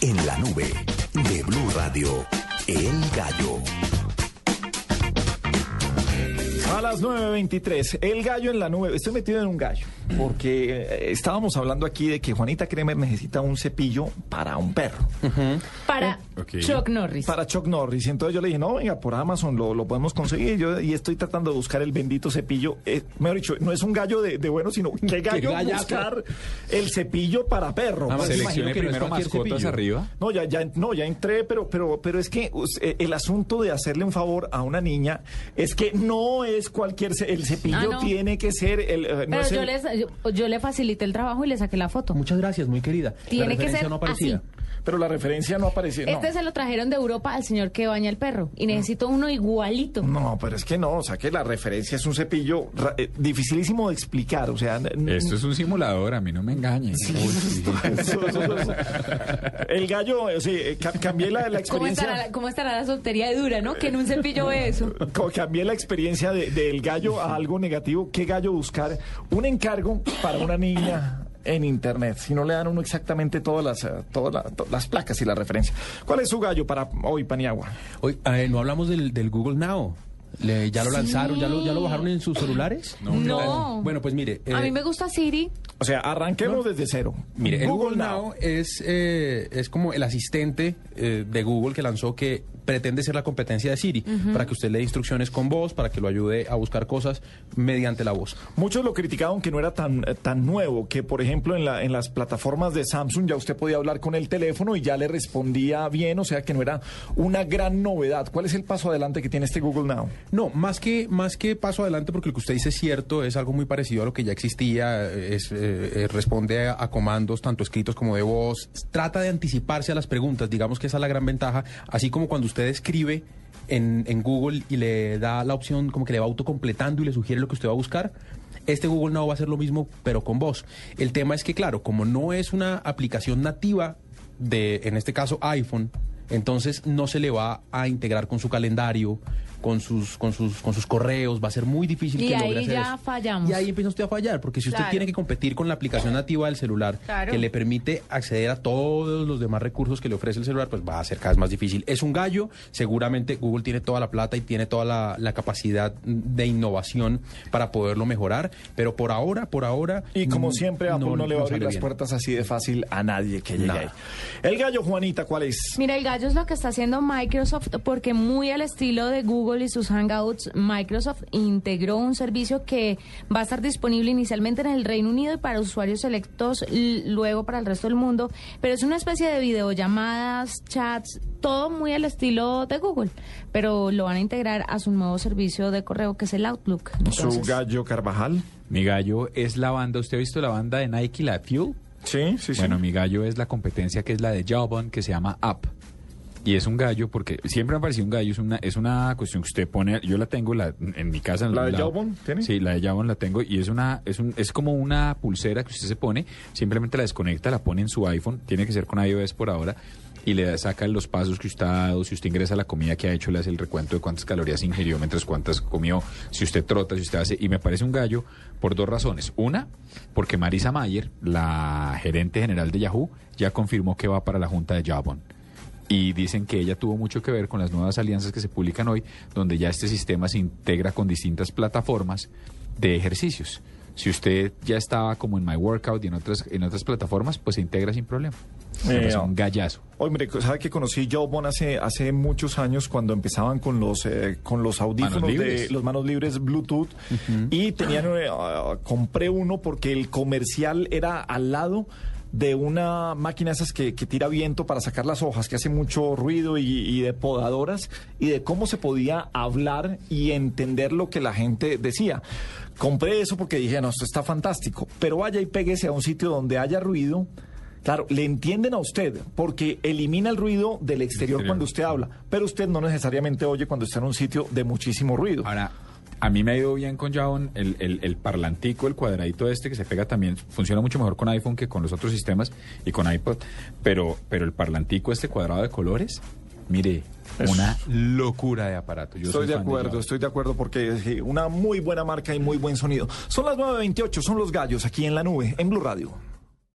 En la nube de Blue Radio, El Gallo. A las 9.23, el gallo en la nube. Estoy metido en un gallo, porque eh, estábamos hablando aquí de que Juanita Kremer necesita un cepillo para un perro, Para Chuck Norris. para Chuck Norris. Y entonces yo le dije, no, venga, por Amazon lo, lo podemos conseguir. Yo, y estoy tratando de buscar el bendito cepillo. Eh, mejor dicho, no es un gallo de, de bueno, sino qué gallo buscar el cepillo para perro. Ah, Pues, Seleccione que no primero mascotas cepillo. arriba. No, ya, ya, no, ya entré, pero, pero, pero es que eh, el asunto de hacerle un favor a una niña es que no es cualquier, ce- el cepillo Ah, no. tiene que ser el, eh, no Pero es yo, el- les, yo, yo le facilité el trabajo y le saqué la foto. Muchas gracias, muy querida. La Tiene que ser no así. Pero la referencia no apareció. no. Este se lo trajeron de Europa al señor que baña el perro. Y necesito uno igualito. No, pero es que no, o sea que la referencia es un cepillo ra- eh, dificilísimo de explicar, o sea... Esto es un simulador, a mí no me engañen. Uy, sí. eso- eso- eso- El gallo, eh, sí, eh, ca- cambié la, la ¿Cómo estará, experiencia... la- ¿Cómo estará la soltería de dura, no? Que en un cepillo ve eso. Cambié la experiencia de- del gallo a algo negativo. ¿Qué gallo buscar? Un encargo para una niña en internet. Si no le dan a uno exactamente todas las, eh, todas la- to- las placas y la referencia. ¿Cuál es su gallo para hoy, Paniagua? Hoy, eh, no hablamos del, del Google Now. Le- ¿Ya lo lanzaron? ¿Ya lo, ¿Ya lo bajaron en sus celulares? No. Bueno, pues mire. A eh, mí me gusta Siri. O sea, arranquemos desde cero. Mire, el Google Now es, eh, es como el asistente eh, de Google que lanzó que pretende ser la competencia de Siri, para que usted le dé instrucciones con voz, para que lo ayude a buscar cosas mediante la voz. Muchos lo criticaban que no era tan, eh, tan nuevo, que por ejemplo en, la, en las plataformas de Samsung ya usted podía hablar con el teléfono y ya le respondía bien, o sea que no era una gran novedad. ¿Cuál es el paso adelante que tiene este Google Now? No, más que, más que paso adelante, porque lo que usted dice es cierto, es algo muy parecido a lo que ya existía, eh, es, eh, eh, responde a, comandos tanto escritos como de voz, trata de anticiparse a las preguntas, digamos que esa es la gran ventaja, así como cuando usted escribe en, en Google y le da la opción como que le va autocompletando y le sugiere lo que usted va a buscar. Este Google Now va a hacer lo mismo, pero con voz. El tema es que, claro, como no es una aplicación nativa de, en este caso, iPhone, entonces no se le va a integrar con su calendario, con sus, con sus, con sus correos, va a ser muy difícil Y que ahí logre hacer ya eso. fallamos. Y ahí empieza usted a fallar, porque si usted Claro. tiene que competir con la aplicación nativa del celular, Claro. que le permite acceder a todos los demás recursos que le ofrece el celular, pues va a ser cada vez más difícil. Es un gallo, seguramente Google tiene toda la plata y tiene toda la, la capacidad de innovación para poderlo mejorar, pero por ahora, por ahora... Y como siempre, Apple no, le va a abrir las bien. puertas así de fácil a nadie que llegue Nada. ahí. El gallo, Juanita, ¿cuál es? Mira, el gallo es lo que está haciendo Microsoft porque muy al estilo de Google y sus Hangouts, Microsoft integró un servicio que va a estar disponible inicialmente en el Reino Unido y para usuarios selectos luego para el resto del mundo, pero es una especie de videollamadas, chats, todo muy al estilo de Google, pero lo van a integrar a su nuevo servicio de correo que es el Outlook. Su gallo Carvajal. Mi gallo es la banda, ¿usted ha visto la banda de Nike, la Fuel? Sí, sí, sí. Bueno, mi gallo es la competencia que es la de Jawbone, que se llama App. Y es un gallo porque siempre me ha parecido un gallo, es una, es una cuestión que usted pone, yo la tengo la, en mi casa. en ¿La de. Jawbone tiene? Sí, la de Jawbone la tengo y es una, es un, es como una pulsera que usted se pone, simplemente la desconecta, la pone en su iPhone, tiene que ser con iOS por ahora, y le saca los pasos que usted ha dado, si usted ingresa a la comida que ha hecho, le hace el recuento de cuántas calorías ingirió, mientras cuántas comió, si usted trota, si usted hace, y me parece un gallo por dos razones. Una, porque Marisa Mayer, la gerente general de Yahoo, ya confirmó que va para la junta de Jawbone. Y dicen que ella tuvo mucho que ver con las nuevas alianzas que se publican hoy, donde ya este sistema se integra con distintas plataformas de ejercicios. Si usted ya estaba como en My Workout y en otras, en otras plataformas, pues se integra sin problema. Eh, un gallazo. Hombre, ¿sabe que conocí Jawbone hace, hace muchos años cuando empezaban con los, eh, con los audífonos Manos de los manos libres Bluetooth? Y tenían, eh, ah, compré uno porque el comercial era al lado de una máquina esas que, que tira viento para sacar las hojas, que hace mucho ruido y, y de podadoras, y de cómo se podía hablar y entender lo que la gente decía. Compré eso porque dije, no, esto está fantástico, pero vaya y péguese a un sitio donde haya ruido. Claro, le entienden a usted porque elimina el ruido del exterior Exterior. cuando usted habla, pero usted no necesariamente oye cuando está en un sitio de muchísimo ruido. Ahora, a mí me ha ido bien con Jawbone, el, el, el parlantico, el cuadradito este que se pega también, funciona mucho mejor con iPhone que con los otros sistemas y con iPod, pero, pero el parlantico este cuadrado de colores, mire, Es- una locura de aparato. Yo Estoy de acuerdo, estoy de acuerdo porque es eh, una muy buena marca y muy buen sonido. Son las 9.28, son los gallos aquí en la nube, en Blue Radio.